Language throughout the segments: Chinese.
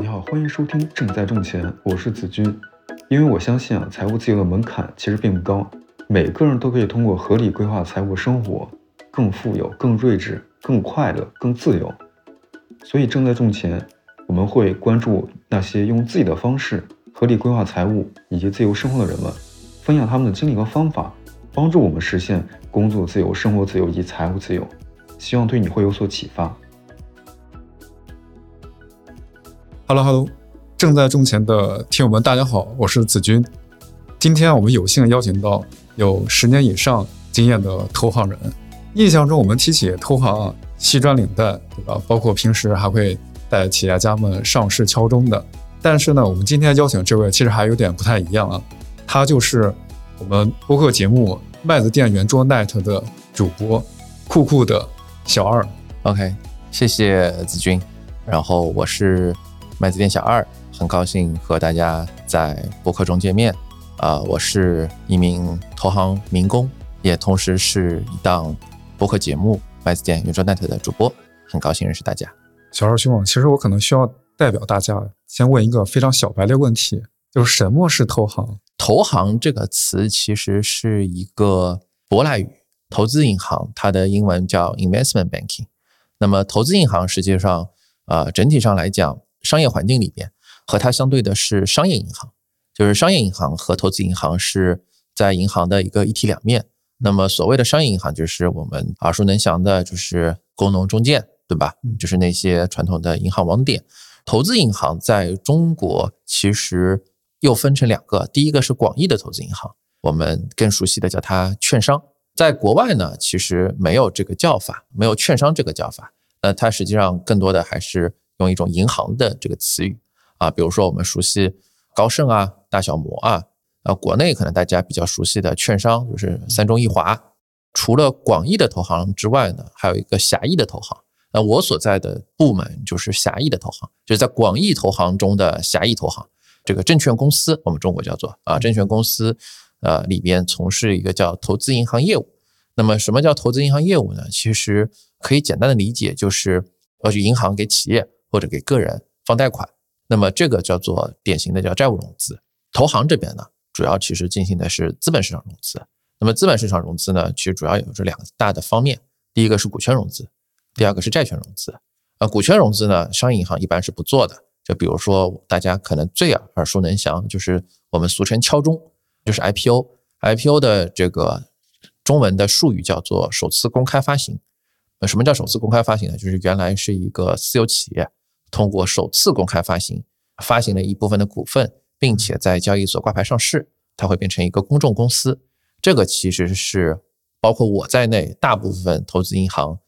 你好，欢迎收听《正在挣钱》，我是子君。因为我相信啊，财务自由的门槛其实并不高，每个人都可以通过合理规划财务生活，更富有、更睿智、更快乐、更自由。所以，正在挣钱，我们会关注那些用自己的方式合理规划财务以及自由生活的人们，分享他们的经历和方法，帮助我们实现工作自由、生活自由以及财务自由。希望对你会有所启发。Hello，Hello，正在挣钱的听友们，大家好，我是子君。今天我们有幸邀请到有十年以上经验的投行人。印象中，我们提起投行，西装领带，对吧？包括平时还会带企业家们上市敲钟的。但是呢，我们今天邀请这位其实还有点不太一样啊。他就是我们播客节目《麦子店圆桌 Night》的主播，酷酷的小二。OK，谢谢子君。然后我是。麦子店小二，很高兴和大家在播客中见面。啊，我是一名投行民工，也同时是一档播客节目《麦子店圆桌 Net》的主播，很高兴认识大家。小二兄，其实我可能需要代表大家先问一个非常小白的问题，就是什么是投行？投行这个词其实是一个舶来语，投资银行，它的英文叫 investment banking。那么投资银行实际上，呃，整体上来讲。商业环境里边，和它相对的是商业银行，就是商业银行和投资银行是在银行的一个一体两面。那么所谓的商业银行，就是我们耳熟能详的，就是工农中建，对吧？就是那些传统的银行网点。投资银行在中国其实又分成两个，第一个是广义的投资银行，我们更熟悉的叫它券商。在国外呢，其实没有这个叫法，没有券商这个叫法。那它实际上更多的还是。用一种银行的这个词语啊，比如说我们熟悉高盛啊、大小摩啊，啊，国内可能大家比较熟悉的券商就是三中一华。除了广义的投行之外呢，还有一个狭义的投行。那我所在的部门就是狭义的投行，就是在广义投行中的狭义投行。这个证券公司，我们中国叫做啊，证券公司，呃，里边从事一个叫投资银行业务。那么什么叫投资银行业务呢？其实可以简单的理解就是，要去，银行给企业。或者给个人放贷款，那么这个叫做典型的叫债务融资。投行这边呢，主要其实进行的是资本市场融资。那么资本市场融资呢，其实主要有这两个大的方面，第一个是股权融资，第二个是债权融资。呃，股权融资呢，商业银行一般是不做的。就比如说大家可能最耳熟能详，就是我们俗称敲钟，就是 IPO。IPO 的这个中文的术语叫做首次公开发行。那什么叫首次公开发行呢？就是原来是一个私有企业。通过首次公开发行，发行了一部分的股份，并且在交易所挂牌上市，它会变成一个公众公司。这个其实是包括我在内大部分投资银行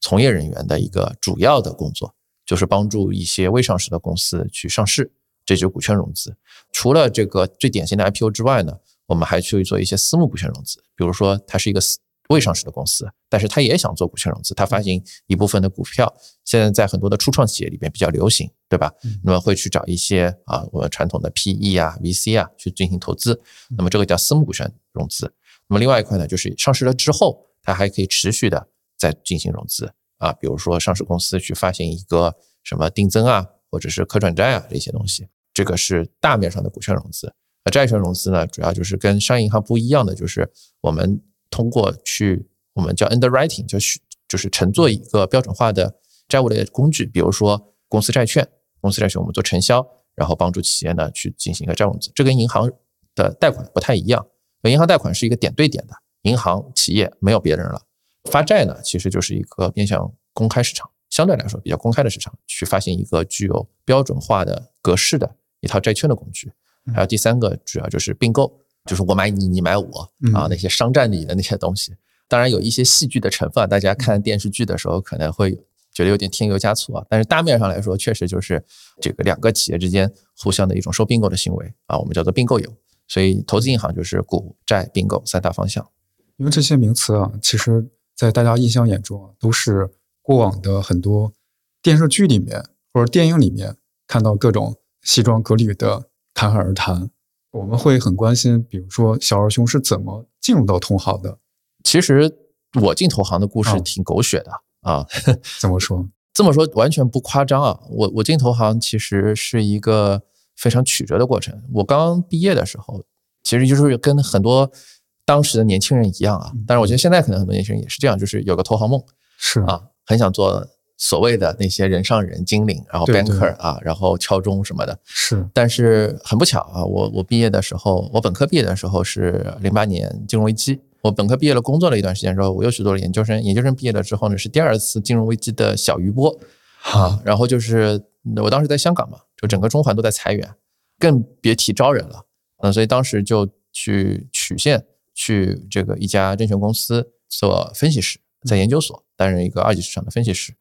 从业人员的一个主要的工作，就是帮助一些未上市的公司去上市，这就是股权融资。除了这个最典型的 IPO 之外呢，我们还去做一些私募股权融资，比如说它是一个私。未上市的公司，但是他也想做股权融资，他发行一部分的股票，现在在很多的初创企业里边比较流行，对吧？那么会去找一些啊，我们传统的 PE 啊、VC 啊去进行投资，那么这个叫私募股权融资。那么另外一块呢，就是上市了之后，它还可以持续的再进行融资啊，比如说上市公司去发行一个什么定增啊，或者是可转债啊这些东西，这个是大面上的股权融资。那债权融资呢，主要就是跟商业银行不一样的，就是我们。通过去我们叫 underwriting，就是就是乘坐一个标准化的债务类的工具，比如说公司债券，公司债券我们做承销，然后帮助企业呢去进行一个债务融资。这跟银行的贷款不太一样，银行贷款是一个点对点的，银行企业没有别人了。发债呢，其实就是一个面向公开市场，相对来说比较公开的市场，去发行一个具有标准化的格式的一套债券的工具。还有第三个，主要就是并购。就是我买你，你买我啊，那些商战里的那些东西，当然有一些戏剧的成分。大家看电视剧的时候可能会觉得有点添油加醋啊，但是大面上来说，确实就是这个两个企业之间互相的一种收并购的行为啊，我们叫做并购游。所以投资银行就是股债并购三大方向。因为这些名词啊，其实在大家印象眼中啊都是过往的很多电视剧里面或者电影里面看到各种西装革履的侃侃而谈。我们会很关心，比如说小二兄是怎么进入到同行的。其实我进投行的故事挺狗血的啊。怎么说？这么说完全不夸张啊！我我进投行其实是一个非常曲折的过程。我刚毕业的时候，其实就是跟很多当时的年轻人一样啊。但是我觉得现在可能很多年轻人也是这样，就是有个投行梦，是啊，很想做所谓的那些人上人、精灵，然后 banker 啊，然后敲钟什么的。是，但是很不巧啊，我我毕业的时候，我本科毕业的时候是零八年金融危机。我本科毕业了，工作了一段时间之后，我又去做了研究生。研究生毕业了之后呢，是第二次金融危机的小余波啊。然后就是我当时在香港嘛，就整个中环都在裁员，更别提招人了。嗯，所以当时就去曲线去这个一家证券公司做分析师，在研究所担任一个二级市场的分析师。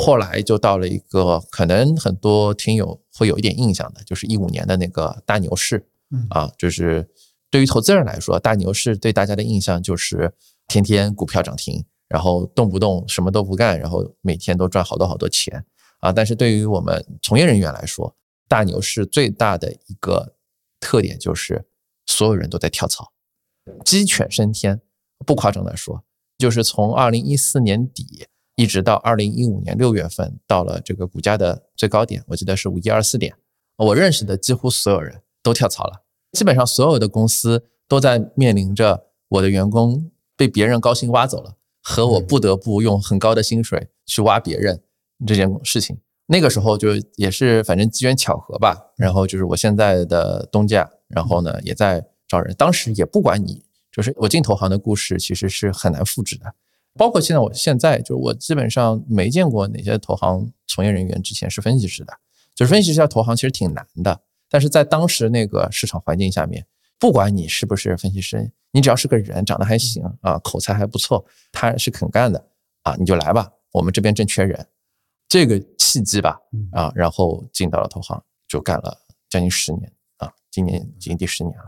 后来就到了一个可能很多听友会有一点印象的，就是一五年的那个大牛市啊，就是。对于投资人来说，大牛市对大家的印象就是天天股票涨停，然后动不动什么都不干，然后每天都赚好多好多钱啊！但是对于我们从业人员来说，大牛市最大的一个特点就是所有人都在跳槽，鸡犬升天。不夸张的说，就是从二零一四年底一直到二零一五年六月份，到了这个股价的最高点，我记得是五一二四点，我认识的几乎所有人都跳槽了。基本上所有的公司都在面临着我的员工被别人高薪挖走了，和我不得不用很高的薪水去挖别人这件事情。那个时候就也是反正机缘巧合吧，然后就是我现在的东家，然后呢也在招人。当时也不管你，就是我进投行的故事其实是很难复制的。包括现在，我现在就是我基本上没见过哪些投行从业人员之前是分析师的，就是分析师要投行其实挺难的。但是在当时那个市场环境下面，不管你是不是分析师，你只要是个人，长得还行啊，口才还不错，他是肯干的啊，你就来吧，我们这边正缺人，这个契机吧啊，然后进到了投行，就干了将近十年啊，今年已经第十年了。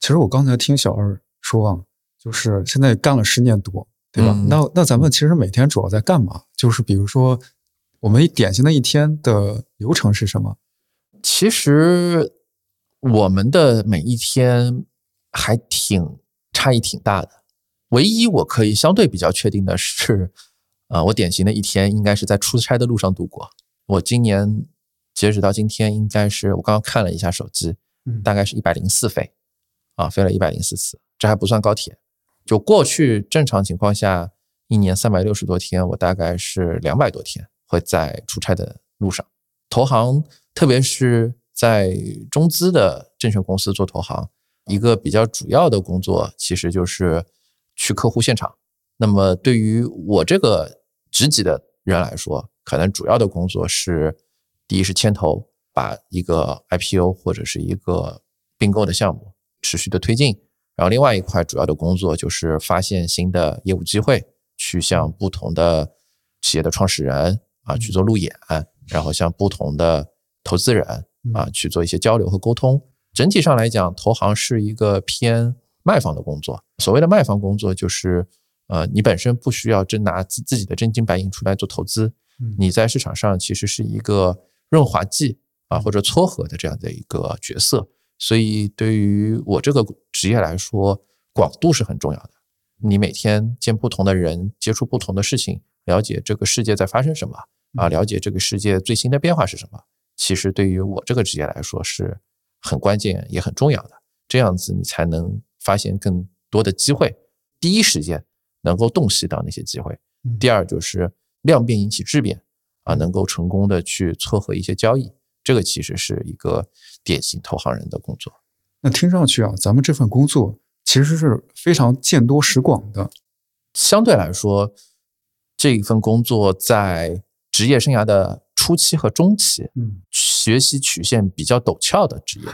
其实我刚才听小二说啊，就是现在干了十年多，对吧？那那咱们其实每天主要在干嘛？就是比如说，我们典型的一天的流程是什么？其实我们的每一天还挺差异挺大的。唯一我可以相对比较确定的是，啊，我典型的一天应该是在出差的路上度过。我今年截止到今天，应该是我刚刚看了一下手机，大概是一百零四飞，啊，飞了一百零四次，这还不算高铁。就过去正常情况下，一年三百六十多天，我大概是两百多天会在出差的路上。投行。特别是在中资的证券公司做投行，一个比较主要的工作其实就是去客户现场。那么对于我这个职级的人来说，可能主要的工作是：第一是牵头，把一个 IPO 或者是一个并购的项目持续的推进；然后另外一块主要的工作就是发现新的业务机会，去向不同的企业的创始人啊去做路演，然后向不同的投资人啊，去做一些交流和沟通。整体上来讲，投行是一个偏卖方的工作。所谓的卖方工作，就是呃，你本身不需要真拿自自己的真金白银出来做投资，你在市场上其实是一个润滑剂啊，或者撮合的这样的一个角色。所以对于我这个职业来说，广度是很重要的。你每天见不同的人，接触不同的事情，了解这个世界在发生什么啊，了解这个世界最新的变化是什么。其实对于我这个职业来说是很关键也很重要的，这样子你才能发现更多的机会，第一时间能够洞悉到那些机会。第二就是量变引起质变啊，能够成功的去撮合一些交易，这个其实是一个典型投行人的工作。那听上去啊，咱们这份工作其实是非常见多识广的。相对来说，这一份工作在职业生涯的。初期和中期，嗯，学习曲线比较陡峭的职业，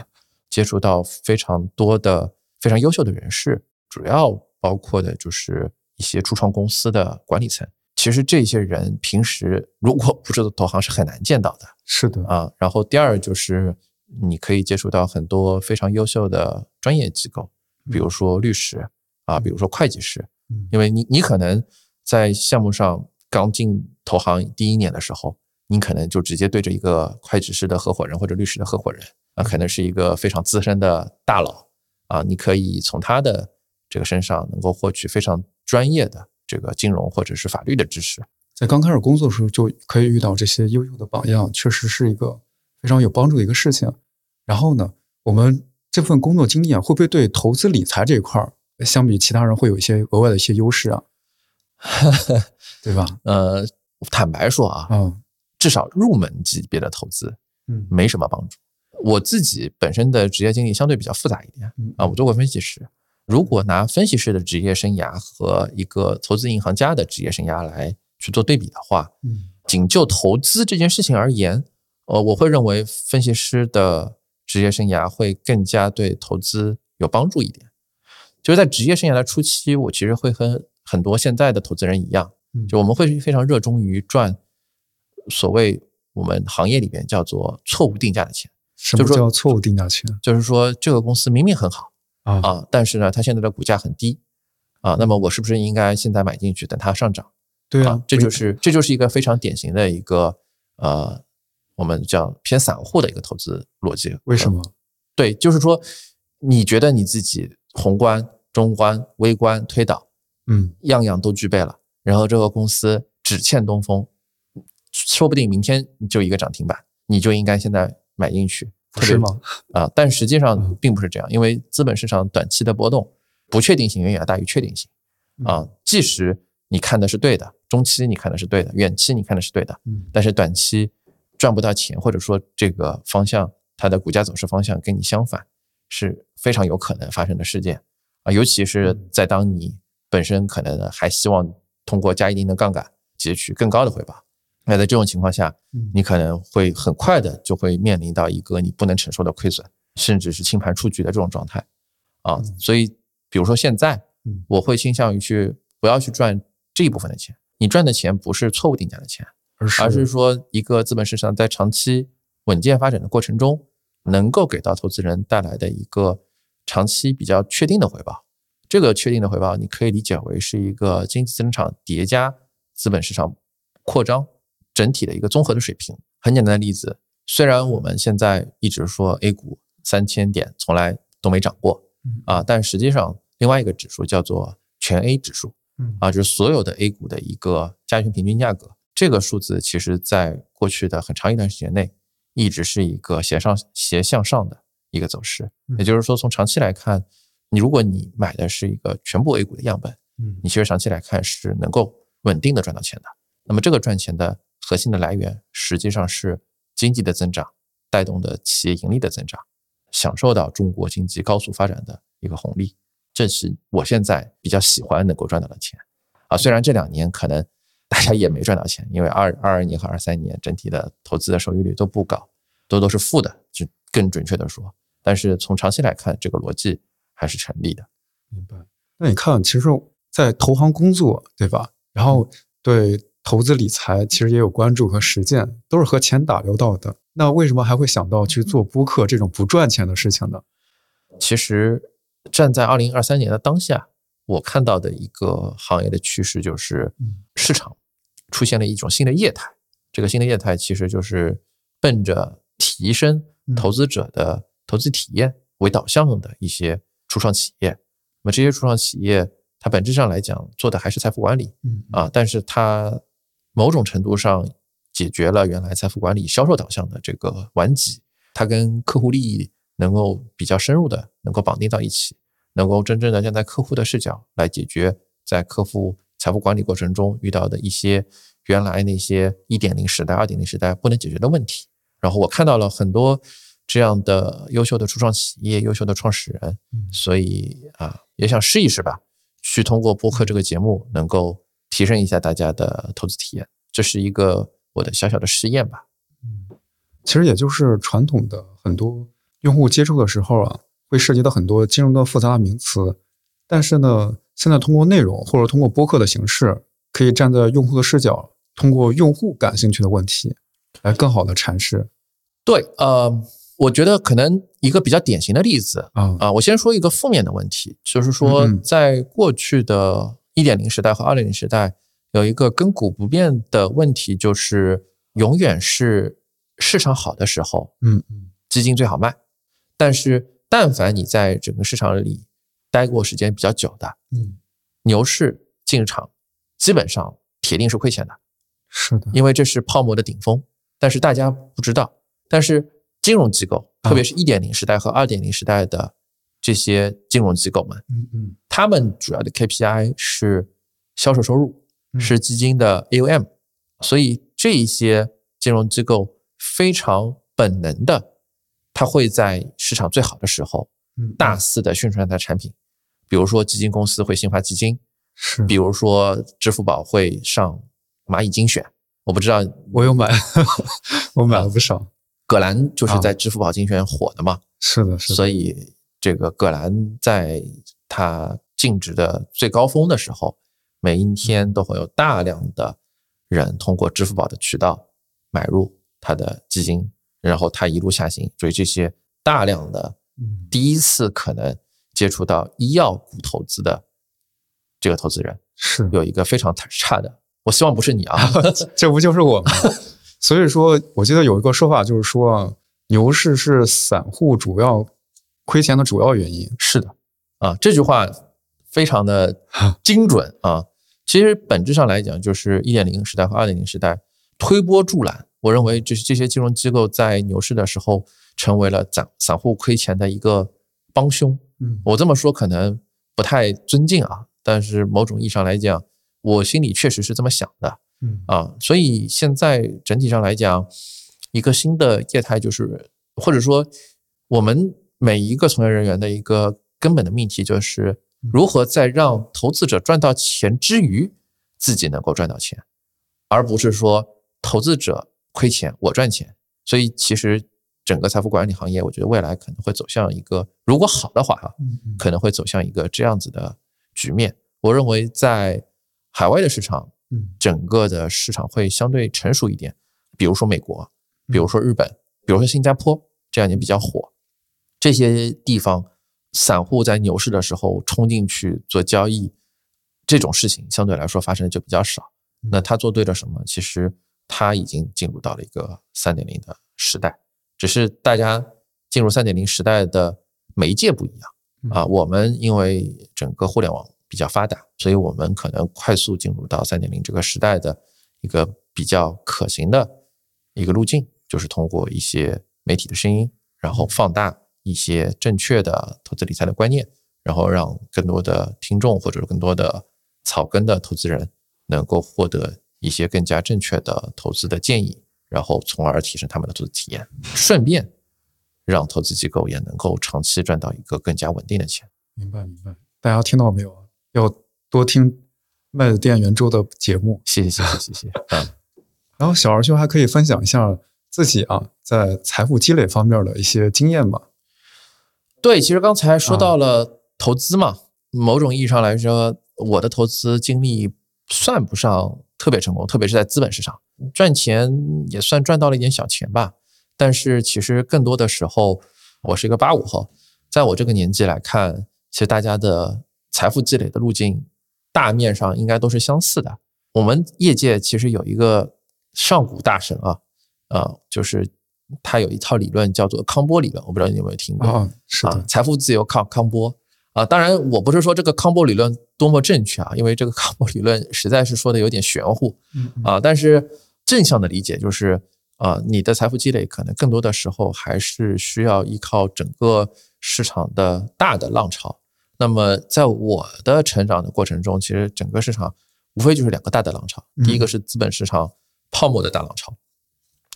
接触到非常多的非常优秀的人士，主要包括的就是一些初创公司的管理层。其实这些人平时如果不是投行是很难见到的。是的啊。然后第二就是你可以接触到很多非常优秀的专业机构，比如说律师啊，比如说会计师，因为你你可能在项目上刚进投行第一年的时候。你可能就直接对着一个会计师的合伙人或者律师的合伙人啊，可能是一个非常资深的大佬啊，你可以从他的这个身上能够获取非常专业的这个金融或者是法律的知识。在刚开始工作的时候就可以遇到这些优秀的榜样，确实是一个非常有帮助的一个事情。然后呢，我们这份工作经验会不会对投资理财这一块儿，相比其他人会有一些额外的一些优势啊？对吧？呃，坦白说啊，嗯至少入门级别的投资嗯没什么帮助。我自己本身的职业经历相对比较复杂一点嗯啊，我做过分析师。如果拿分析师的职业生涯和一个投资银行家的职业生涯来去做对比的话，嗯。仅就投资这件事情而言，呃，我会认为分析师的职业生涯会更加对投资有帮助一点。就是在职业生涯的初期，我其实会和很多现在的投资人一样，嗯。就我们会非常热衷于赚所谓我们行业里边叫做错误定价的钱，什么就是叫错误定价钱？就是说这个公司明明很好啊？啊，但是呢，它现在的股价很低啊，那么我是不是应该现在买进去，等它上涨？对啊，这就是这就是一个非常典型的一个呃，我们叫偏散户的一个投资逻辑。为什么？对，就是说，你觉得你自己宏观、中观、微观、推导嗯样样都具备了，然后这个公司只欠东风，说不定明天就一个涨停板，你就应该现在买进去，特别是吗？啊、但实际上嗯并不是这样，因为资本市场短期的波动，不确定性远远大于确定性啊。即使你看的是对的，中期你看的是对的，远期你看的是对的，嗯但是短期赚不到钱，或者说这个方向它的股价走势方向跟你相反，是非常有可能发生的事件啊。尤其是在当你本身可能还希望通过加一定的杠杆截取更高的回报，那在这种情况下，嗯你可能会很快的就会面临到一个你不能承受的亏损，甚至是清盘出局的这种状态啊。所以，比如说现在嗯，我会倾向于去不要去赚这一部分的钱，你赚的钱不是错误定价的钱，而是说一个资本市场在长期稳健发展的过程中，能够给到投资人带来的一个长期比较确定的回报。这个确定的回报，你可以理解为是一个经济增长叠加资本市场扩张整体的一个综合的水平。很简单的例子，虽然我们现在一直说 A 股三千点从来都没涨过嗯啊，但实际上另外一个指数叫做全 A 指数，嗯啊，就是所有的 A 股的一个加权平均价格。这个数字其实在过去的很长一段时间内，一直是一个斜上斜向上的一个走势。也就是说，从长期来看，你如果你买的是一个全部 A 股的样本，嗯你其实长期来看是能够稳定的赚到钱的。那么这个赚钱的核心的来源，实际上是经济的增长带动的企业盈利的增长，享受到中国经济高速发展的一个红利。这是我现在比较喜欢能够赚到的钱啊。虽然这两年可能 大家也没赚到钱，因为二二二年和二三年整体的投资的收益率都不高，都都是负的，就更准确的说。但是从长期来看，这个逻辑还是成立的。明白。那你看，其实，在投行工作，对吧？然后对投资理财其实也有关注和实践，都是和钱打交道的。那为什么还会想到去做播客这种不赚钱的事情呢？其实站在二零二三年的当下，我看到的一个行业的趋势就是嗯市场出现了一种新的业态。这个新的业态其实就是奔着提升嗯投资者的投资体验为导向的一些初创企业。那么这些初创企业，它本质上来讲做的还是财富管理嗯啊，但是它某种程度上解决了原来财富管理销售导向的这个顽疾，它跟客户利益能够比较深入的能够绑定到一起，能够真正的站在客户的视角来解决在客户财富管理过程中遇到的一些原来那些一点零时代、二点零时代不能解决的问题。然后我看到了很多这样的优秀的初创企业、优秀的创始人，嗯所以啊，也想试一试吧，去通过播客这个节目能够提升一下大家的投资体验，这是一个我的小小的试验吧。嗯其实也就是传统的很多用户接触的时候啊，会涉及到很多金融的复杂的名词，但是呢，现在通过内容或者通过播客的形式，可以站在用户的视角，通过用户感兴趣的问题，来更好的阐释。对，呃，我觉得可能一个比较典型的例子啊。啊，我先说一个负面的问题，就是说在过去的一点零时代和二点零时代，有一个亘古不变的问题，就是永远是市场好的时候，嗯嗯基金最好卖。但是，但凡你在整个市场里待过时间比较久的，嗯牛市进场基本上铁定是亏钱的是的，因为这是泡沫的顶峰，但是大家不知道。但是金融机构，特别是一点零时代和二点零时代的这些金融机构们，嗯嗯。他们主要的 KPI 是销售收入，嗯。是基金的 AUM，所以这一些金融机构非常本能的，它会在市场最好的时候嗯，大肆的宣传它的产品，比如说基金公司会新发基金，是，比如说支付宝会上蚂蚁精选，我不知道我有买，我买了不少。葛兰就是在支付宝精选火的嘛，是的，是的，所以这个葛兰在它净值的最高峰的时候，每一天都会有大量的人通过支付宝的渠道买入它的基金，然后它一路下行，所以这些大量的嗯第一次可能接触到医药股投资的这个投资人，是有一个非常差的，我希望不是你啊，这不就是我吗？所以说，我记得有一个说法，就是说啊，牛市是散户主要亏钱的主要原因。是的，啊，这句话非常的精准啊。其实本质上来讲，就是一点零时代和二点零时代推波助澜。我认为，就是这些金融机构在牛市的时候，成为了散散户亏钱的一个帮凶。嗯我这么说可能不太尊敬啊，但是某种意义上来讲，我心里确实是这么想的。嗯啊，所以现在整体上来讲，一个新的业态就是，或者说我们每一个从业人员的一个根本的命题就是，如何在让投资者赚到钱之余，自己能够赚到钱，而不是说投资者亏钱我赚钱。所以其实整个财富管理行业，我觉得未来可能会走向一个，如果好的话哈，可能会走向一个这样子的局面。我认为在海外的市场，嗯整个的市场会相对成熟一点，比如说美国，比如说日本，比如说新加坡，这两年比较火。这些地方，散户在牛市的时候冲进去做交易，这种事情相对来说发生的就比较少。那他做对了什么？其实他已经进入到了一个三点零的时代，只是大家进入三点零时代的媒介不一样啊。我们因为整个互联网比较发达，所以我们可能快速进入到三点零这个时代的一个比较可行的一个路径，就是通过一些媒体的声音，然后放大一些正确的投资理财的观念，然后让更多的听众或者更多的草根的投资人能够获得一些更加正确的投资的建议，然后从而提升他们的投资体验，顺便让投资机构也能够长期赚到一个更加稳定的钱。明白明白。大家听到没有啊？要多听麦子店圆周的节目。谢谢谢谢谢谢。嗯，然后小二兄还可以分享一下自己啊在财富积累方面的一些经验吗？对，其实刚才说到了投资嘛，某种意义上来说，我的投资经历算不上特别成功，特别是在资本市场赚钱也算赚到了一点小钱吧。但是其实更多的时候，我是一个八五后，在我这个年纪来看，其实大家的财富积累的路径大面上应该都是相似的。我们业界其实有一个上古大神啊，呃，就是他有一套理论叫做康波理论，我不知道你有没有听过啊，是啊的，，财富自由靠康波啊。当然，我不是说这个康波理论多么正确啊，因为这个康波理论实在是说的有点玄乎啊。但是正向的理解就是啊，你的财富积累可能更多的时候还是需要依靠整个市场的大的浪潮。那么在我的成长的过程中，其实整个市场无非就是两个大的浪潮，第一个是资本市场泡沫的大浪潮，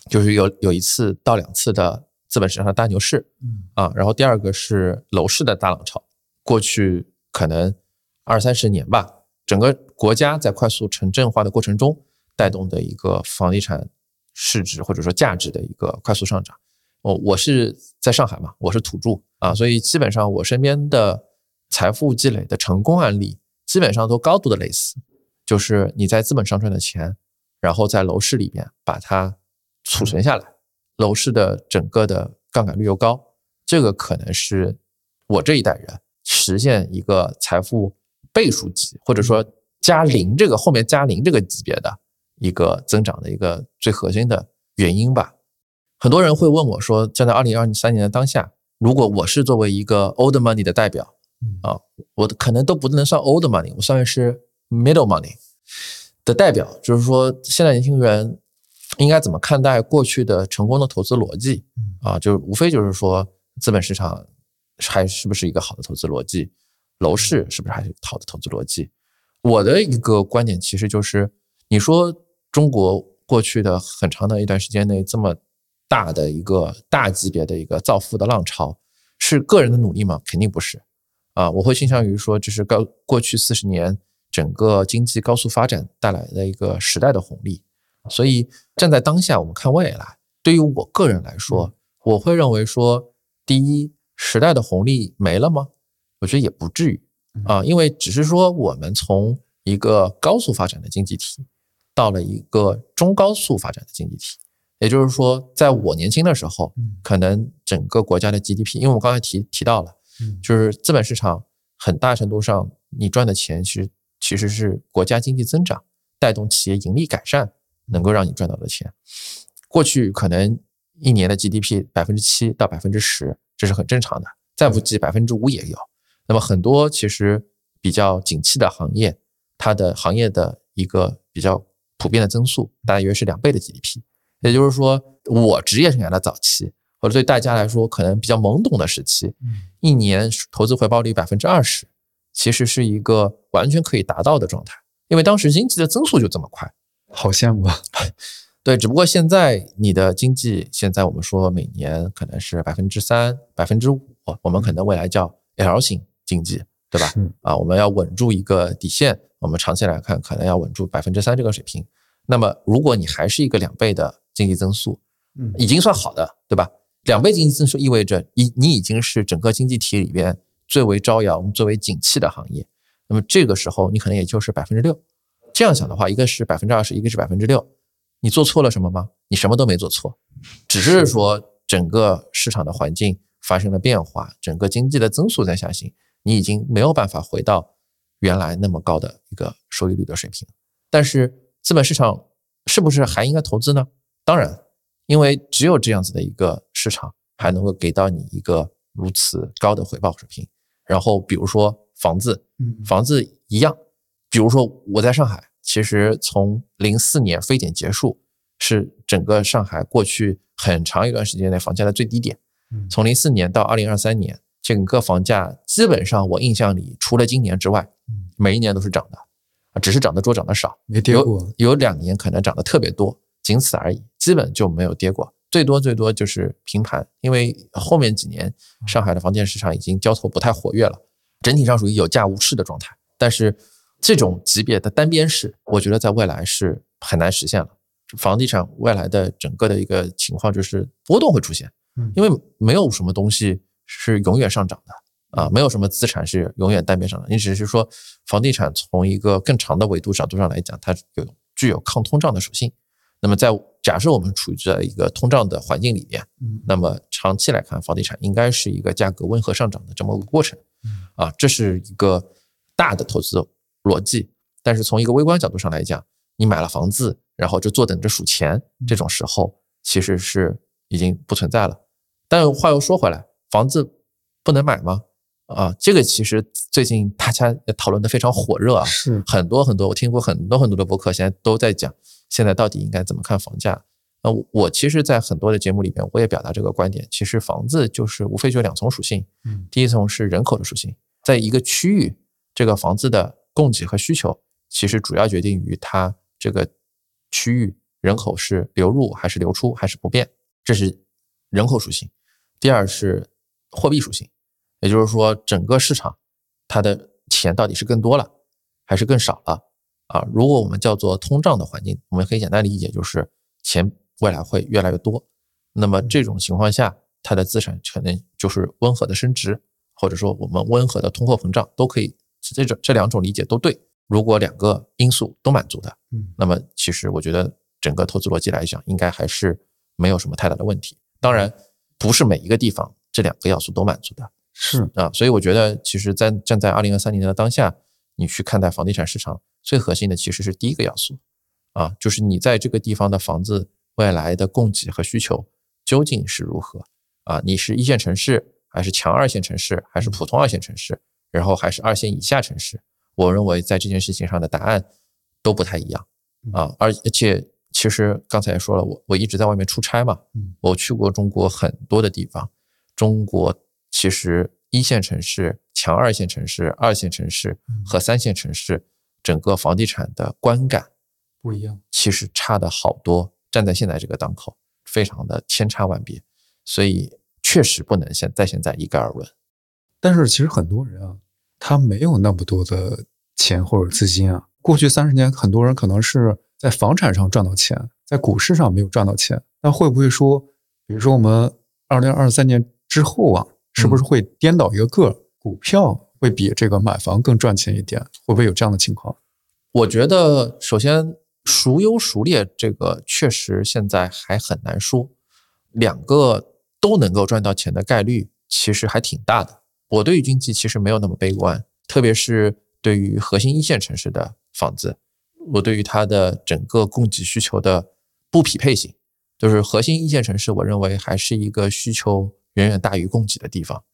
就是有有一次到两次的资本市场的大牛市，嗯啊，然后第二个是楼市的大浪潮，过去可能二三十年吧，整个国家在快速城镇化的过程中带动的一个房地产市值或者说价值的一个快速上涨。我我是在上海嘛，我是土著啊，所以基本上我身边的财富积累的成功案例，基本上都高度的类似，就是你在资本上赚的钱，然后在楼市里边把它储存下来，楼市的整个的杠杆率又高，这个可能是我这一代人实现一个财富倍数级，或者说加零这个后面加零这个级别的一个增长的一个最核心的原因吧。很多人会问我说，站在二零二三年的当下，如果我是作为一个 old money 的代表嗯啊，我可能都不能算 old money，我算是 middle money。的代表，就是说现在年轻人应该怎么看待过去的成功的投资逻辑啊？就是无非就是说资本市场还是不是一个好的投资逻辑，楼市是不是还是好的投资逻辑？我的一个观点其实就是，你说中国过去的很长的一段时间内这么大的一个大级别的一个造富的浪潮，是个人的努力吗？肯定不是。啊，我会倾向于说，这是高过去四十年整个经济高速发展带来的一个时代的红利。所以站在当下，我们看未来，对于我个人来说，我会认为说，第一，时代的红利没了吗？我觉得也不至于啊，因为只是说我们从一个高速发展的经济体，到了一个中高速发展的经济体。也就是说，在我年轻的时候，可能整个国家的 GDP，因为我刚才提提到了。就是资本市场很大程度上，你赚的钱其实其实是国家经济增长带动企业盈利改善能够让你赚到的钱。过去可能一年的 GDP 百分之七到百分之十，这是很正常的，再不济百分之五也有。那么很多其实比较景气的行业，它的行业的一个比较普遍的增速大约是两倍的 GDP。也就是说，我职业生涯的早期。或者对大家来说可能比较懵懂的时期，一年投资回报率百分之二十，其实是一个完全可以达到的状态，因为当时经济的增速就这么快，好羡慕啊！对，只不过现在你的经济，现在我们说每年可能是百分之三、百分之五，我们可能未来叫 L 型经济，对吧？啊，我们要稳住一个底线，我们长期来看可能要稳住百分之三这个水平。那么，如果你还是一个两倍的经济增速，嗯，已经算好的，对吧？两倍经济增速意味着你你已经是整个经济体里边最为招摇、最为景气的行业。那么这个时候你可能也就是百分之六。这样想的话，一个是百分之二十，一个是百分之六，你做错了什么吗？你什么都没做错，只是说整个市场的环境发生了变化，整个经济的增速在下行，你已经没有办法回到原来那么高的一个收益率的水平。但是资本市场是不是还应该投资呢？当然。因为只有这样子的一个市场，还能够给到你一个如此高的回报水平。然后，比如说房子，房子一样。比如说我在上海，其实从零四年非典结束，是整个上海过去很长一段时间内房价的最低点。从零四年到二零二三年，整个房价基本上我印象里，除了今年之外，每一年都是涨的，只是涨得多，涨得少，没跌过。有两年可能涨得特别多。仅此而已，基本就没有跌过，最多最多就是平盘。因为后面几年上海的房地产市场已经交投不太活跃了，整体上属于有价无市的状态。但是这种级别的单边式，我觉得在未来是很难实现了。房地产未来的整个的一个情况就是波动会出现，因为没有什么东西是永远上涨的啊，没有什么资产是永远单边上涨。你只是说房地产从一个更长的维度角度上来讲，它有具有抗通胀的属性。那么，在假设我们处于在一个通胀的环境里面，那么长期来看，房地产应该是一个价格温和上涨的这么个过程，啊，这是一个大的投资逻辑。但是从一个微观角度上来讲，你买了房子，然后就坐等着数钱，这种时候其实是已经不存在了。但话又说回来，房子不能买吗？啊，这个其实最近大家也讨论的非常火热啊，是很多很多，我听过很多很多的博客，现在都在讲。现在到底应该怎么看房价？那，我其实，在很多的节目里边，我也表达这个观点。其实房子就是无非就两重属性，嗯，第一层是人口的属性，在一个区域，这个房子的供给和需求，其实主要决定于它这个区域人口是流入还是流出还是不变，这是人口属性。第二是货币属性，也就是说，整个市场它的钱到底是更多了还是更少了？啊，如果我们叫做通胀的环境，我们可以简单理解就是钱未来会越来越多。那么这种情况下，它的资产可能就是温和的升值，或者说我们温和的通货膨胀都可以，这种这两种理解都对。如果两个因素都满足的，嗯，那么其实我觉得整个投资逻辑来讲，应该还是没有什么太大的问题。当然，不是每一个地方这两个要素都满足的，是啊，所以我觉得其实，在站在二零二三年的当下，你去看待房地产市场。最核心的其实是第一个要素，啊，就是你在这个地方的房子未来的供给和需求究竟是如何啊？你是一线城市，还是强二线城市，还是普通二线城市，然后还是二线以下城市？我认为在这件事情上的答案都不太一样啊，而而且其实刚才也说了，我我一直在外面出差嘛，嗯我去过中国很多的地方，中国其实一线城市、强二线城市、二线城市和三线城市，整个房地产的观感不一样。其实差的好多。站在现在这个档口，非常的千差万别，所以确实不能现在现在一概而论。但是其实很多人啊，他没有那么多的钱或者资金啊。过去三十年，很多人可能是在房产上赚到钱，在股市上没有赚到钱。那会不会说，比如说我们二零二三年之后啊，是不是会颠倒一个个儿？股票会比这个买房更赚钱一点？会不会有这样的情况？我觉得首先孰优孰劣，这个确实现在还很难说。两个都能够赚到钱的概率其实还挺大的。我对于经济其实没有那么悲观，特别是对于核心一线城市的房子，我对于它的整个供给需求的不匹配性，就是核心一线城市，我认为还是一个需求远远大于供给的地方。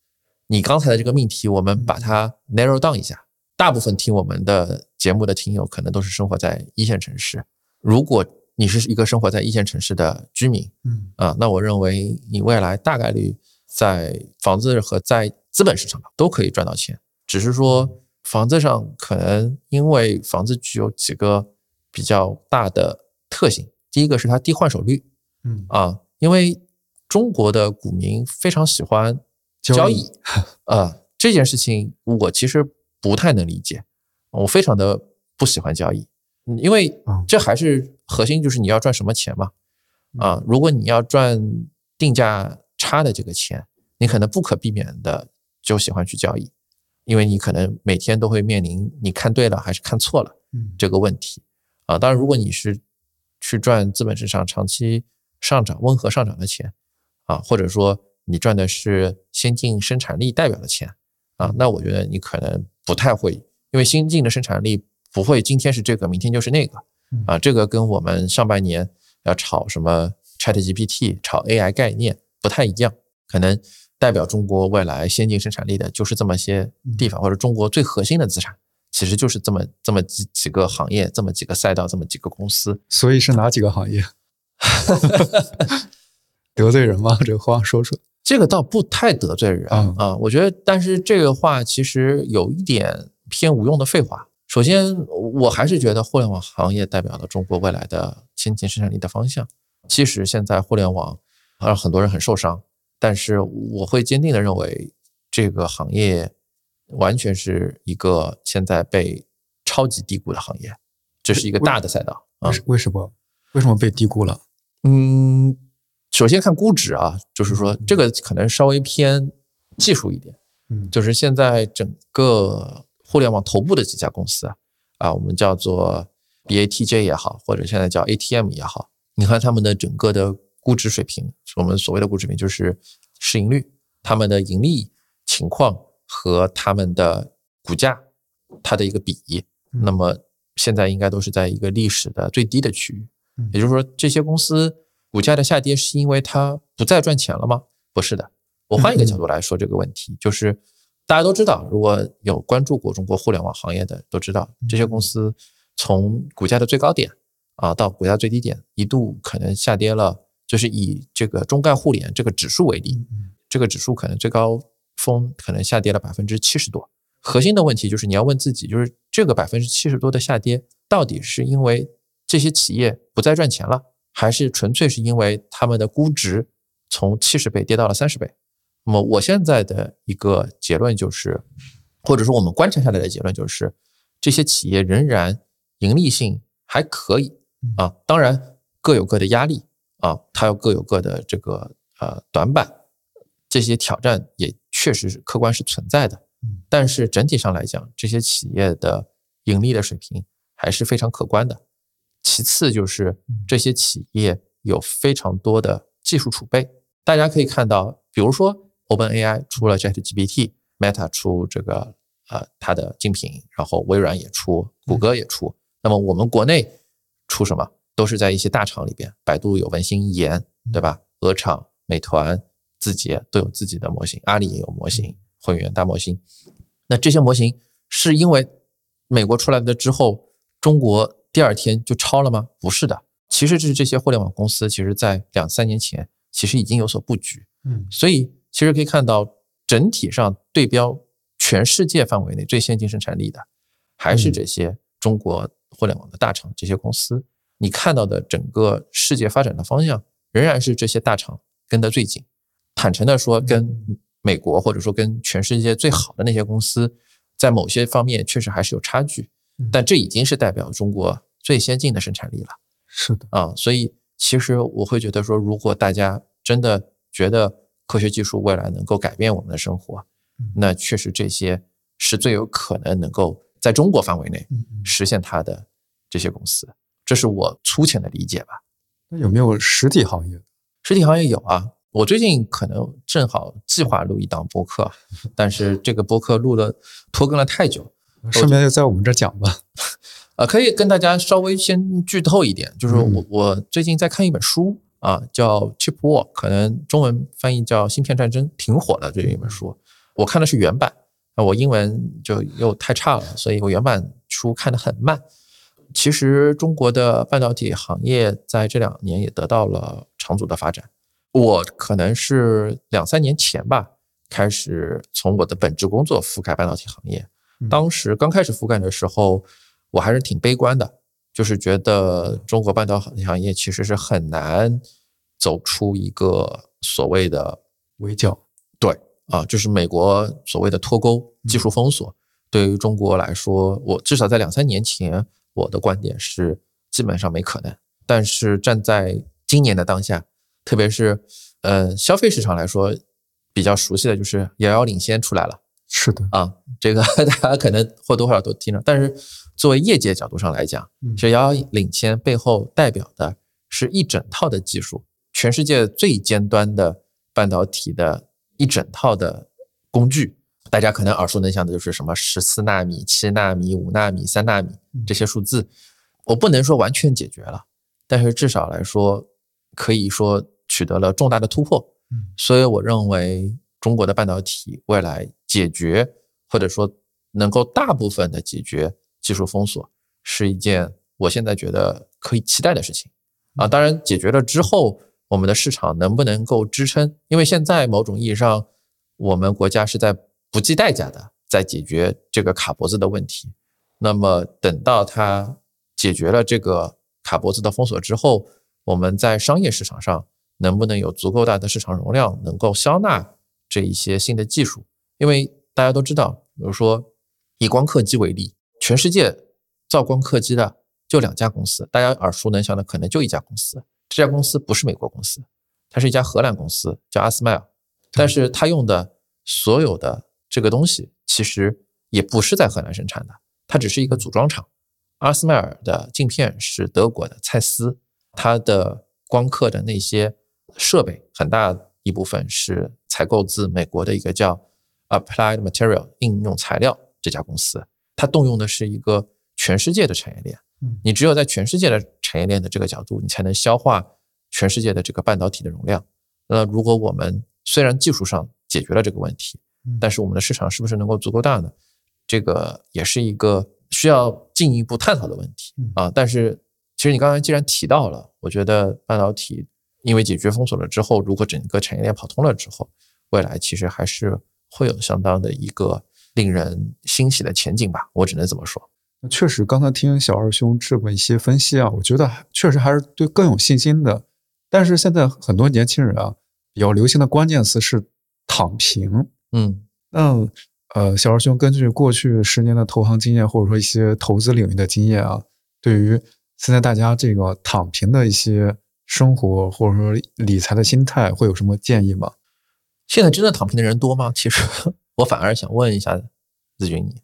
你刚才的这个命题，我们把它 narrow down 一下，大部分听我们的节目的听友可能都是生活在一线城市。如果你是一个生活在一线城市的居民，嗯啊，那我认为你未来大概率在房子和在资本市场都可以赚到钱，只是说房子上可能因为房子具有几个比较大的特性，第一个是它低换手率嗯。啊，因为中国的股民非常喜欢交易 啊，这件事情我其实不太能理解，我非常的不喜欢交易，嗯因为嗯这还是核心就是你要赚什么钱嘛。啊，如果你要赚定价差的这个钱，你可能不可避免的就喜欢去交易，因为你可能每天都会面临你看对了还是看错了嗯这个问题啊。当然，如果你是去赚资本市场长期上涨、温和上涨的钱啊，或者说你赚的是先进生产力代表的钱啊，那我觉得你可能不太会，因为先进的生产力不会今天是这个，明天就是那个啊。这个跟我们上半年要炒什么 Chat GPT、炒 AI 概念不太一样，可能代表中国未来先进生产力的就是这么些地方，或者中国最核心的资产，其实就是这么这么几几个行业、这么几个赛道、这么几个公司。所以是哪几个行业？得罪人吗？这个话说说。这个倒不太得罪人嗯啊，我觉得，但是这个话其实有一点偏无用的废话。首先，我还是觉得互联网行业代表了中国未来的先进生产力的方向。其实现在互联网让很多人很受伤，但是我会坚定的认为，这个行业完全是一个现在被超级低估的行业，这是一个大的赛道啊为。什为什么？为什么被低估了？嗯，首先看估值啊，就是说这个可能稍微偏技术一点，嗯就是现在整个互联网头部的几家公司啊，啊，我们叫做 BATJ 也好，或者现在叫 ATM 也好，你看他们的整个的估值水平，我们所谓的估值水平就是市盈率，他们的盈利情况和他们的股价它的一个比，那么现在应该都是在一个历史的最低的区域。也就是说，这些公司股价的下跌是因为它不再赚钱了吗？不是的。我换一个角度来说这个问题，就是大家都知道，如果有关注过中国互联网行业的都知道，这些公司从股价的最高点啊到股价最低点，一度可能下跌了，就是以这个中概互联这个指数为例，这个指数可能最高峰可能下跌了百分之七十多。核心的问题就是你要问自己，就是这个百分之七十多的下跌，到底是因为这些企业不再赚钱了，还是纯粹是因为他们的估值从七十倍跌到了三十倍？那么我现在的一个结论就是，或者说我们观察下来的结论就是，这些企业仍然盈利性还可以啊，当然各有各的压力啊，它要各有各的这个呃短板，这些挑战也确实是客观是存在的。但是整体上来讲，这些企业的盈利的水平还是非常可观的。其次就是这些企业有非常多的技术储备，大家可以看到，比如说 OpenAI 出了 ChatGPT，Meta 出这个呃它的竞品，然后微软也出，谷歌也出。那么我们国内出什么，都是在一些大厂里边，百度有文心一言，对吧？鹅厂、美团、字节都有自己的模型，阿里也有模型，混元大模型。那这些模型是因为美国出来的之后，中国第二天就超了吗？不是的，其实这是这些互联网公司，其实在两三年前其实已经有所布局。嗯，所以其实可以看到，整体上对标全世界范围内最先进生产力的，还是这些中国互联网的大厂这些公司。你看到的整个世界发展的方向，仍然是这些大厂跟得最紧。坦诚的说，跟美国或者说跟全世界最好的那些公司，在某些方面确实还是有差距。但这已经是代表中国最先进的生产力了。是的，啊，所以其实我会觉得说，如果大家真的觉得科学技术未来能够改变我们的生活，那确实这些是最有可能能够在中国范围内实现它的这些公司。这是我粗浅的理解吧。那有没有实体行业？实体行业有啊。我最近可能正好计划录一档播客，但是这个播客录了拖更了太久，顺便就在我们这讲吧。呃，可以跟大家稍微先剧透一点，就是我我最近在看一本书啊，叫《Chip War》，可能中文翻译叫《芯片战争》，挺火的这一本书。我看的是原版，那我英文就又太差了，所以我原版书看的很慢。其实中国的半导体行业在这两年也得到了长足的发展。我可能是两三年前吧，开始从我的本职工作覆盖半导体行业。当时刚开始覆盖的时候，我还是挺悲观的，就是觉得中国半导体行业其实是很难走出一个所谓的围剿。对啊，就是美国所谓的脱钩、技术封锁，对于中国来说，我至少在两三年前，我的观点是基本上没可能。但是站在今年的当下，特别是，呃，消费市场来说，比较熟悉的就是遥遥领先出来了。是的啊，这个 大家可能或多或少都听了。但是作为业界角度上来讲，其实遥遥领先背后代表的是一整套的技术，全世界最尖端的半导体的一整套的工具。大家可能耳熟能详的就是什么十四纳米、七纳米、五纳米、三纳米这些数字。我不能说完全解决了，但是至少来说。可以说取得了重大的突破，所以我认为中国的半导体未来解决或者说能够大部分的解决技术封锁，是一件我现在觉得可以期待的事情啊。当然，解决了之后，我们的市场能不能够支撑？因为现在某种意义上，我们国家是在不计代价的在解决这个卡脖子的问题。那么等到它解决了这个卡脖子的封锁之后，我们在商业市场上能不能有足够大的市场容量，能够消纳这一些新的技术？因为大家都知道，比如说以光刻机为例，全世界造光刻机的就两家公司，大家耳熟能详的可能就一家公司。这家公司不是美国公司，它是一家荷兰公司，叫阿斯麦尔。但是它用的所有的这个东西，其实也不是在荷兰生产的，它只是一个组装厂。阿斯麦尔的镜片是德国的蔡司。它的光刻的那些设备，很大一部分是采购自美国的一个叫 Applied Material 应用材料这家公司。它动用的是一个全世界的产业链，你只有在全世界的产业链的这个角度，你才能消化全世界的这个半导体的容量。那如果我们虽然技术上解决了这个问题，但是我们的市场是不是能够足够大呢？这个也是一个需要进一步探讨的问题啊。但是。其实你刚才既然提到了，我觉得半导体因为解决封锁了之后，如果整个产业链跑通了之后，未来其实还是会有相当的一个令人欣喜的前景吧。我只能这么说。确实，刚才听小二兄这么一些分析啊，我觉得确实还是对更有信心的。但是现在很多年轻人啊，比较流行的关键词是躺平。嗯，那呃，小二兄根据过去十年的投行经验，或者说一些投资领域的经验啊，对于现在大家这个躺平的一些生活或者说理财的心态，会有什么建议吗？现在真的躺平的人多吗？其实我反而想问一下子君你，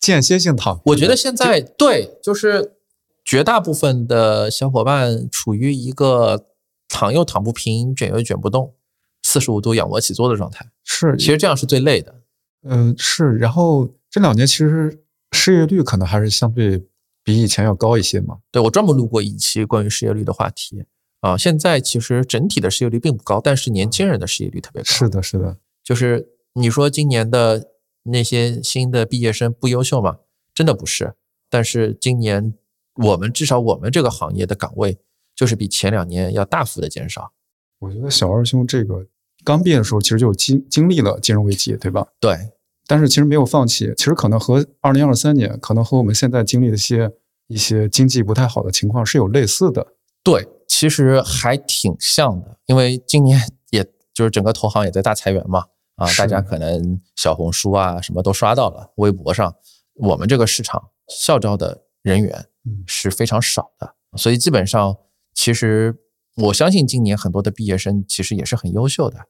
间歇性躺，我觉得现在对，就是绝大部分的小伙伴处于一个躺又躺不平，卷又卷不动，四十五度仰卧起坐的状态。是，其实这样是最累的。嗯，是。然后这两年其实失业率可能还是相对。比以前要高一些嘛？对我专门录过一期关于失业率的话题啊。现在其实整体的失业率并不高，但是年轻人的失业率特别高。是的，是的。就是你说今年的那些新的毕业生不优秀吗？真的不是。但是今年我们至少我们这个行业的岗位就是比前两年要大幅的减少。我觉得小二兄这个刚毕业的时候，其实就经经历了金融危机，对吧？对，但是其实没有放弃。其实可能和二零二三年，可能和我们现在经历的一些一些经济不太好的情况是有类似的。对，其实还挺像的，因为今年 也就是整个投行也在大裁员嘛，啊，大家可能小红书啊什么都刷到了，微博上，我们这个市场校招的人员是非常少的，所以基本上其实。我相信今年很多的毕业生其实也是很优秀的，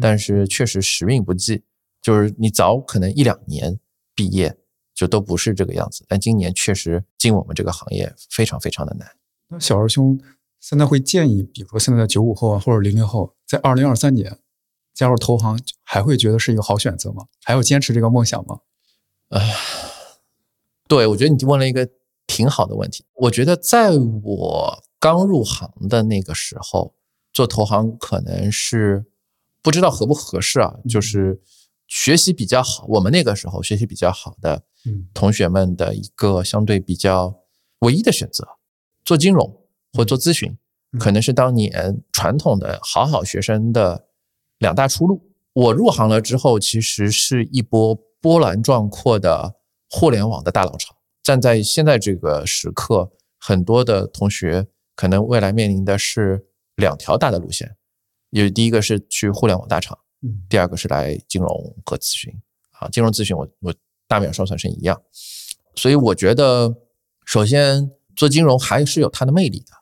但是确实时运不济，就是你早可能一两年毕业就都不是这个样子。但今年确实进我们这个行业非常非常的难。那小二兄现在会建议，比如说现在的九五后啊或者零零后，在二零二三年加入投行，还会觉得是一个好选择吗？还要坚持这个梦想吗？哎，对我觉得你问了一个挺好的问题。我觉得在我。刚入行的那个时候，做投行可能是不知道合不合适啊，就是学习比较好。我们那个时候学习比较好的同学们的一个相对比较唯一的选择，做金融或做咨询，可能是当年传统的好好学生的两大出路。我入行了之后，其实是一波波澜壮阔的互联网的大浪潮。站在现在这个时刻，很多的同学。可能未来面临的是两条大的路线，有第一个是去互联网大厂，嗯，第二个是来金融和咨询啊。金融咨询我我大面上算是一样，所以我觉得首先做金融还是有它的魅力的。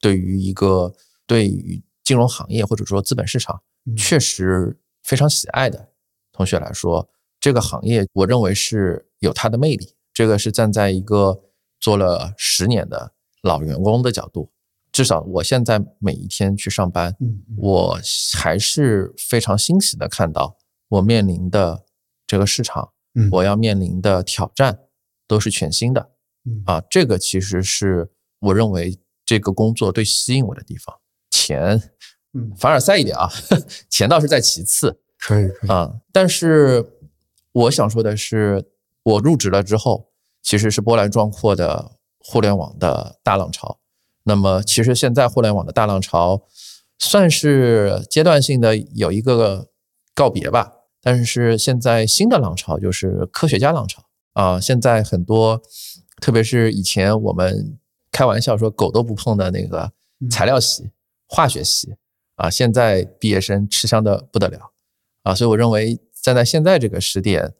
对于一个对于金融行业或者说资本市场确实非常喜爱的同学来说，这个行业我认为是有它的魅力。这个是站在一个做了十年的老员工的角度。至少我现在每一天去上班，我还是非常欣喜的看到我面临的这个市场，我要面临的挑战都是全新的，啊，这个其实是我认为这个工作最吸引我的地方。钱，嗯，凡尔赛一点啊，钱倒是在其次，可以，可以啊。但是我想说的是，我入职了之后，其实是波澜壮阔的互联网的大浪潮。那么，其实现在互联网的大浪潮算是阶段性的有一个告别吧。但是现在新的浪潮就是科学家浪潮啊！现在很多，特别是以前我们开玩笑说狗都不碰的那个材料系、化学系啊，现在毕业生吃香的不得了啊！所以我认为站在现在这个时点，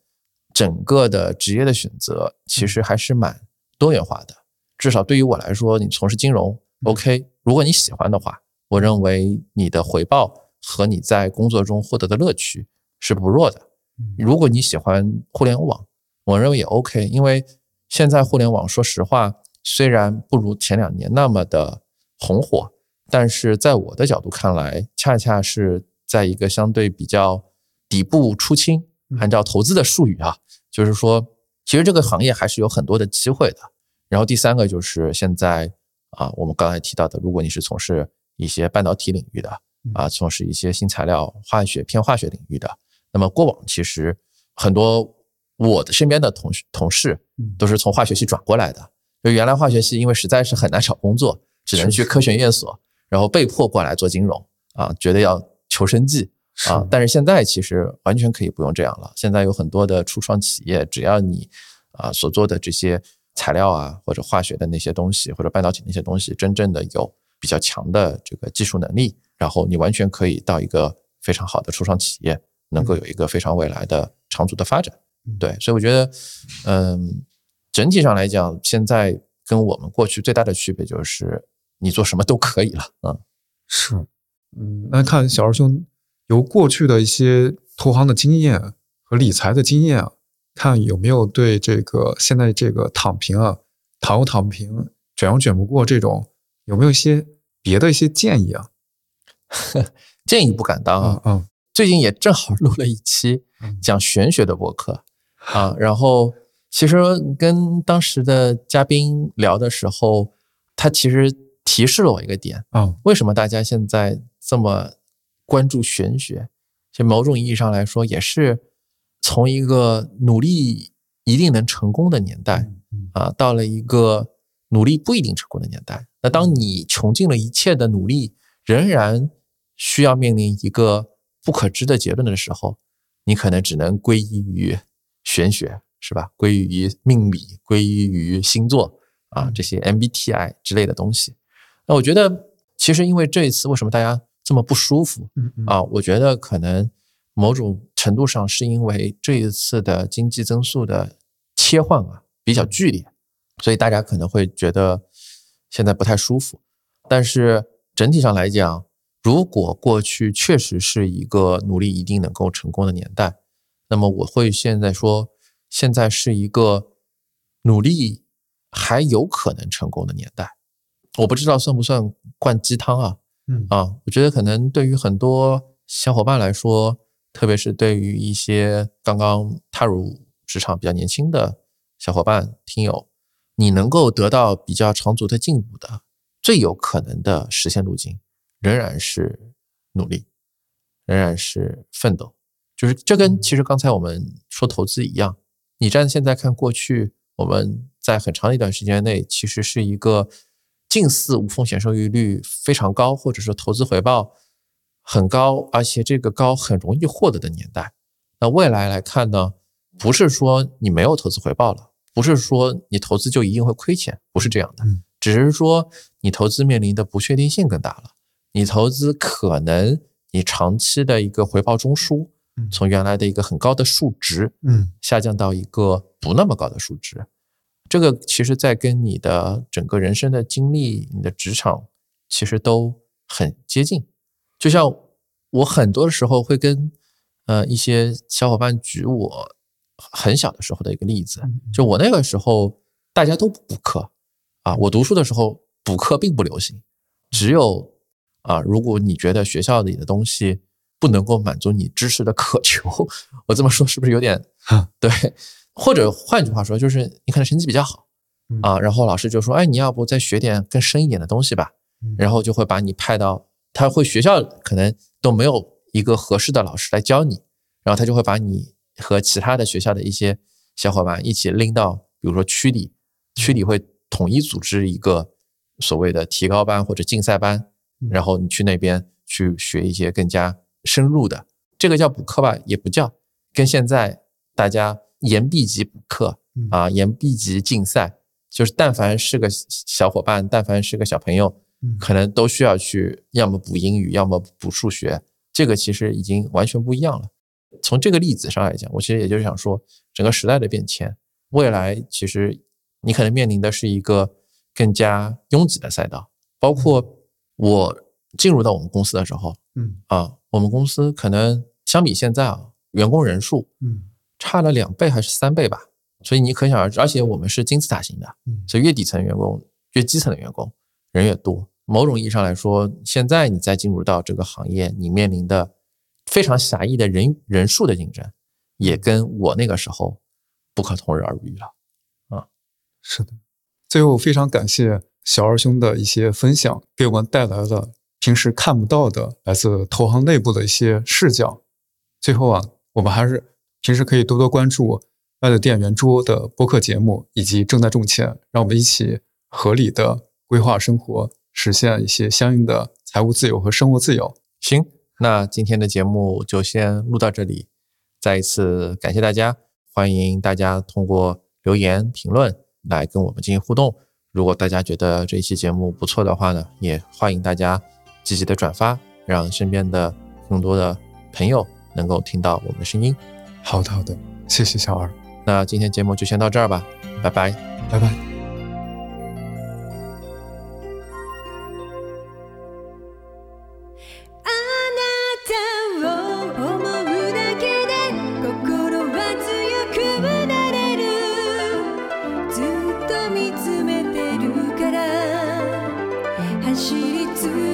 整个的职业的选择其实还是蛮多元化的。至少对于我来说，你从事金融，OK。如果你喜欢的话，我认为你的回报和你在工作中获得的乐趣是不弱的。如果你喜欢互联网，我认为也 OK。因为现在互联网，说实话，虽然不如前两年那么的红火，但是在我的角度看来，恰恰是在一个相对比较底部出清。按照投资的术语啊，就是说，其实这个行业还是有很多的机会的。然后第三个就是现在啊，我们刚才提到的，如果你是从事一些半导体领域的啊，从事一些新材料、化学偏化学领域的，那么过往其实很多我的身边的同学同事都是从化学系转过来的，就原来化学系因为实在是很难找工作，只能去科学院所，然后被迫过来做金融啊，觉得要求生计啊，但是现在其实完全可以不用这样了，现在有很多的初创企业，只要你啊所做的这些。材料啊，或者化学的那些东西，或者半导体那些东西，真正的有比较强的这个技术能力，然后你完全可以到一个非常好的初创企业，能够有一个非常未来的长足的发展。对，所以我觉得，嗯，整体上来讲，现在跟我们过去最大的区别就是你做什么都可以了。嗯，是，嗯，那看小二兄由过去的一些投行的经验和理财的经验啊。看有没有对这个现在这个躺平啊，躺又躺平，卷又卷不过这种，有没有一些别的一些建议啊？建议不敢当啊。嗯。最近也正好录了一期讲玄学的博客 啊，然后其实跟当时的嘉宾聊的时候，他其实提示了我一个点啊，为什么大家现在这么关注玄学？其实某种意义上来说，也是。从一个努力一定能成功的年代啊，到了一个努力不一定成功的年代。那当你穷尽了一切的努力，仍然需要面临一个不可知的结论的时候，你可能只能归依于玄学，是吧？归于于命理，归依于星座啊，这些 MBTI 之类的东西。那我觉得，其实因为这一次为什么大家这么不舒服啊？我觉得可能某种程度上是因为这一次的经济增速的切换啊比较剧烈，所以大家可能会觉得现在不太舒服。但是整体上来讲，如果过去确实是一个努力一定能够成功的年代，那么我会现在说，现在是一个努力还有可能成功的年代。我不知道算不算灌鸡汤啊？嗯啊，我觉得可能对于很多小伙伴来说，特别是对于一些刚刚踏入职场比较年轻的小伙伴、听友，你能够得到比较长足的进步的，最有可能的实现路径。仍然是努力，仍然是奋斗，就是这跟其实刚才我们说投资一样。你站现在看过去，我们在很长的一段时间内，其实是一个近似无风险收益率非常高，或者说投资回报很高，而且这个高很容易获得的年代。那未来来看呢，不是说你没有投资回报了，不是说你投资就一定会亏钱，不是这样的，只是说你投资面临的不确定性更大了。你投资可能你长期的一个回报中枢，从原来的一个很高的数值，嗯，下降到一个不那么高的数值，这个其实在跟你的整个人生的经历、你的职场其实都很接近。就像我很多的时候会跟呃一些小伙伴举我很小的时候的一个例子，就我那个时候大家都不补课啊，我读书的时候补课并不流行，只有。啊，如果你觉得学校里的东西不能够满足你知识的渴求，我这么说是不是有点 对？或者换句话说，就是你可能成绩比较好啊，然后老师就说：“哎，你要不再学点更深一点的东西吧？”然后就会把你派到他会学校可能都没有一个合适的老师来教你，然后他就会把你和其他的学校的一些小伙伴一起拎到，比如说区里，区里会统一组织一个所谓的提高班或者竞赛班。然后你去那边去学一些更加深入的，这个叫补课吧，也不叫，跟现在大家研 B 级补课啊，研 B 级竞赛，就是但凡是个小伙伴，但凡是个小朋友，可能都需要去，要么补英语，要么补数学，这个其实已经完全不一样了。从这个例子上来讲，我其实也就是想说，整个时代的变迁，未来其实你可能面临的是一个更加拥挤的赛道，包括。我进入到我们公司的时候，嗯啊，我们公司可能相比现在啊，员工人数，嗯，差了两倍还是三倍吧。所以你可想而知，而且我们是金字塔型的，嗯，所以越底层员工、越基层的员工人越多。某种意义上来说，现在你再进入到这个行业，你面临的非常狭义的人人数的竞争，也跟我那个时候不可同日而语了。啊，是的。最后，非常感谢。小二兄的一些分享，给我们带来了平时看不到的来自投行内部的一些视角。最后啊，我们还是平时可以多多关注爱的店圆桌的播客节目，以及正在种钱，让我们一起合理的规划生活，实现一些相应的财务自由和生活自由。行，那今天的节目就先录到这里。再一次感谢大家，欢迎大家通过留言评论来跟我们进行互动。如果大家觉得这一期节目不错的话呢，也欢迎大家积极的转发，让身边的更多的朋友能够听到我们的声音。好的，好的，谢谢小二。那今天节目就先到这儿吧，拜拜，拜拜。走り続け